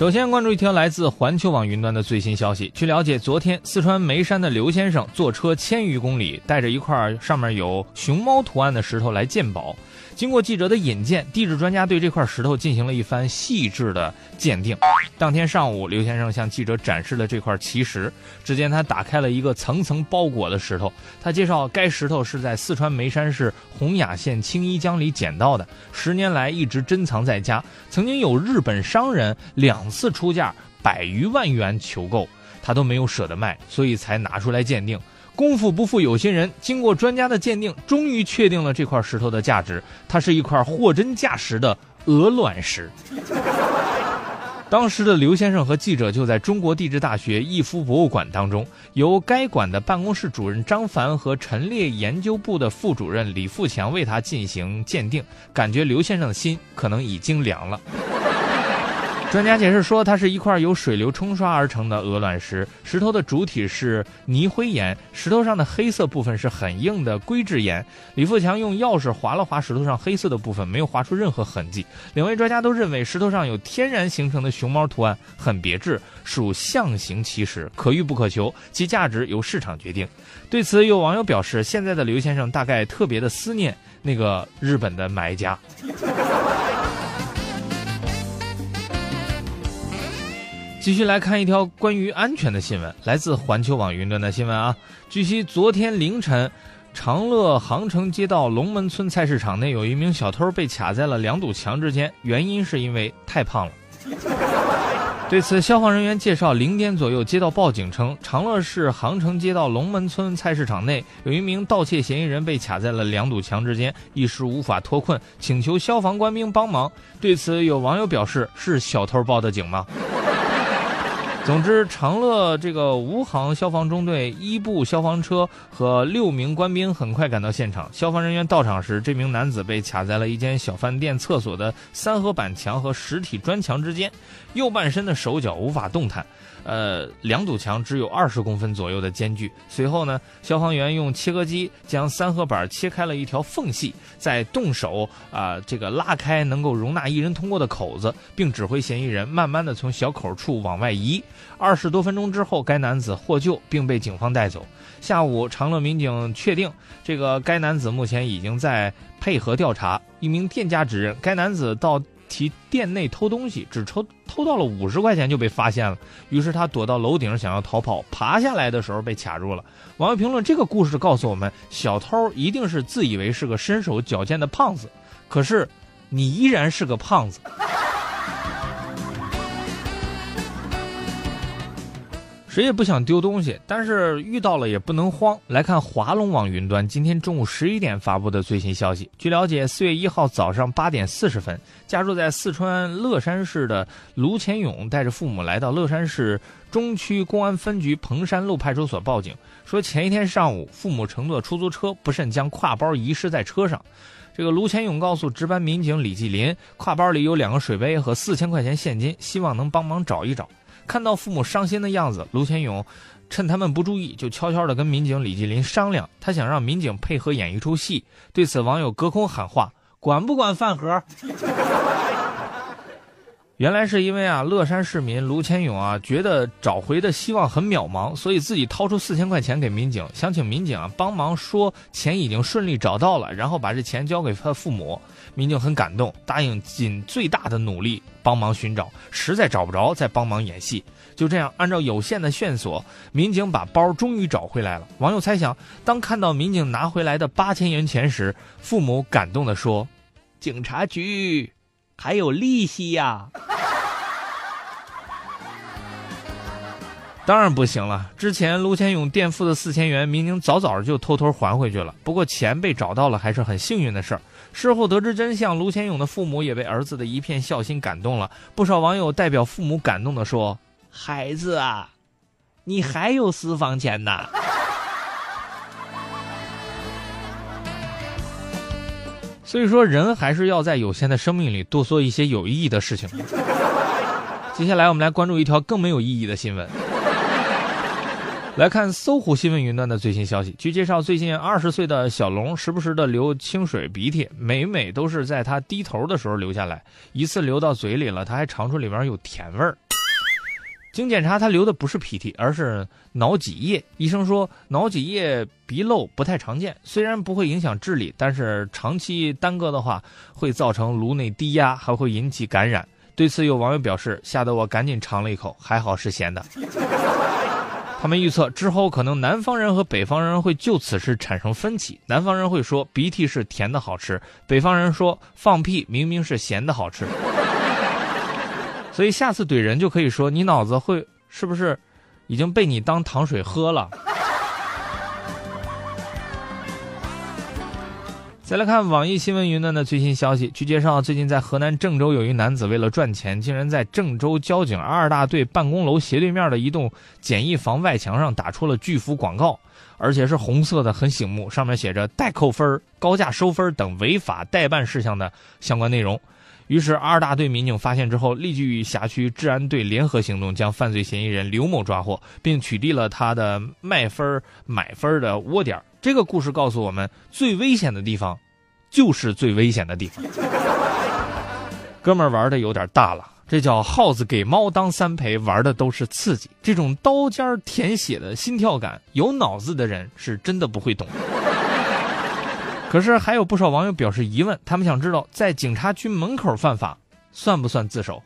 首先关注一条来自环球网云端的最新消息。据了解，昨天四川眉山的刘先生坐车千余公里，带着一块上面有熊猫图案的石头来鉴宝。经过记者的引荐，地质专家对这块石头进行了一番细致的鉴定。当天上午，刘先生向记者展示了这块奇石。只见他打开了一个层层包裹的石头。他介绍，该石头是在四川眉山市洪雅县青衣江里捡到的，十年来一直珍藏在家。曾经有日本商人两次出价百余万元求购，他都没有舍得卖，所以才拿出来鉴定。功夫不负有心人，经过专家的鉴定，终于确定了这块石头的价值。它是一块货真价实的鹅卵石。当时的刘先生和记者就在中国地质大学逸夫博物馆当中，由该馆的办公室主任张凡和陈列研究部的副主任李富强为他进行鉴定，感觉刘先生的心可能已经凉了。专家解释说，它是一块由水流冲刷而成的鹅卵石，石头的主体是泥灰岩，石头上的黑色部分是很硬的硅质岩。李富强用钥匙划了划石头上黑色的部分，没有划出任何痕迹。两位专家都认为石头上有天然形成的熊猫图案，很别致，属象形奇石，可遇不可求，其价值由市场决定。对此，有网友表示，现在的刘先生大概特别的思念那个日本的买家。继续来看一条关于安全的新闻，来自环球网云端的新闻啊。据悉，昨天凌晨，长乐杭城街道龙门村菜市场内有一名小偷被卡在了两堵墙之间，原因是因为太胖了。对此，消防人员介绍，零点左右接到报警称，长乐市杭城街道龙门村菜市场内有一名盗窃嫌疑人被卡在了两堵墙之间，一时无法脱困，请求消防官兵帮忙。对此，有网友表示：“是小偷报的警吗？”总之，长乐这个吴杭消防中队一部消防车和六名官兵很快赶到现场。消防人员到场时，这名男子被卡在了一间小饭店厕所的三合板墙和实体砖墙之间，右半身的手脚无法动弹。呃，两堵墙只有二十公分左右的间距。随后呢，消防员用切割机将三合板切开了一条缝隙，再动手啊，这个拉开能够容纳一人通过的口子，并指挥嫌疑人慢慢的从小口处往外移。二十多分钟之后，该男子获救并被警方带走。下午，长乐民警确定，这个该男子目前已经在配合调查。一名店家指认，该男子到。其店内偷东西，只偷偷到了五十块钱就被发现了。于是他躲到楼顶想要逃跑，爬下来的时候被卡住了。网友评论：这个故事告诉我们，小偷一定是自以为是个身手矫健的胖子，可是你依然是个胖子。谁也不想丢东西，但是遇到了也不能慌。来看华龙网云端今天中午十一点发布的最新消息。据了解，四月一号早上八点四十分，家住在四川乐山市的卢前勇带着父母来到乐山市中区公安分局彭山路派出所报警，说前一天上午父母乘坐出租车不慎将挎包遗失在车上。这个卢前勇告诉值班民警李继林，挎包里有两个水杯和四千块钱现金，希望能帮忙找一找。看到父母伤心的样子，卢前勇趁他们不注意，就悄悄地跟民警李继林商量，他想让民警配合演一出戏。对此，网友隔空喊话：“管不管饭盒？”原来是因为啊，乐山市民卢千勇啊，觉得找回的希望很渺茫，所以自己掏出四千块钱给民警，想请民警啊帮忙说钱已经顺利找到了，然后把这钱交给他父母。民警很感动，答应尽最大的努力帮忙寻找，实在找不着再帮忙演戏。就这样，按照有限的线索，民警把包终于找回来了。网友猜想，当看到民警拿回来的八千元钱时，父母感动地说：“警察局还有利息呀。”当然不行了。之前卢千勇垫付的四千元，民警早早就偷偷还回去了。不过钱被找到了，还是很幸运的事儿。事后得知真相，卢千勇的父母也被儿子的一片孝心感动了。不少网友代表父母感动的说：“孩子啊，你还有私房钱呐！”所以说，人还是要在有限的生命里多做一些有意义的事情。接下来，我们来关注一条更没有意义的新闻。来看搜狐新闻云端的最新消息。据介绍，最近二十岁的小龙时不时的流清水鼻涕，每每都是在他低头的时候流下来。一次流到嘴里了，他还尝出里面有甜味儿。经检查，他流的不是鼻涕，而是脑脊液。医生说，脑脊液鼻漏不太常见，虽然不会影响智力，但是长期耽搁的话，会造成颅内低压，还会引起感染。对此，有网友表示，吓得我赶紧尝了一口，还好是咸的。他们预测之后，可能南方人和北方人会就此事产生分歧。南方人会说鼻涕是甜的好吃，北方人说放屁明明是咸的好吃。所以下次怼人就可以说你脑子会是不是已经被你当糖水喝了？再来看网易新闻云端的最新消息。据介绍，最近在河南郑州，有一男子为了赚钱，竟然在郑州交警二大队办公楼斜对面的一栋简易房外墙上打出了巨幅广告，而且是红色的，很醒目，上面写着“代扣分、高价收分等违法代办事项”的相关内容。于是二大队民警发现之后，立即与辖区治安队联合行动，将犯罪嫌疑人刘某抓获，并取缔了他的卖分、买分的窝点。这个故事告诉我们，最危险的地方，就是最危险的地方。哥们儿玩的有点大了，这叫耗子给猫当三陪，玩的都是刺激。这种刀尖舔血的心跳感，有脑子的人是真的不会懂。可是还有不少网友表示疑问，他们想知道，在警察局门口犯法，算不算自首？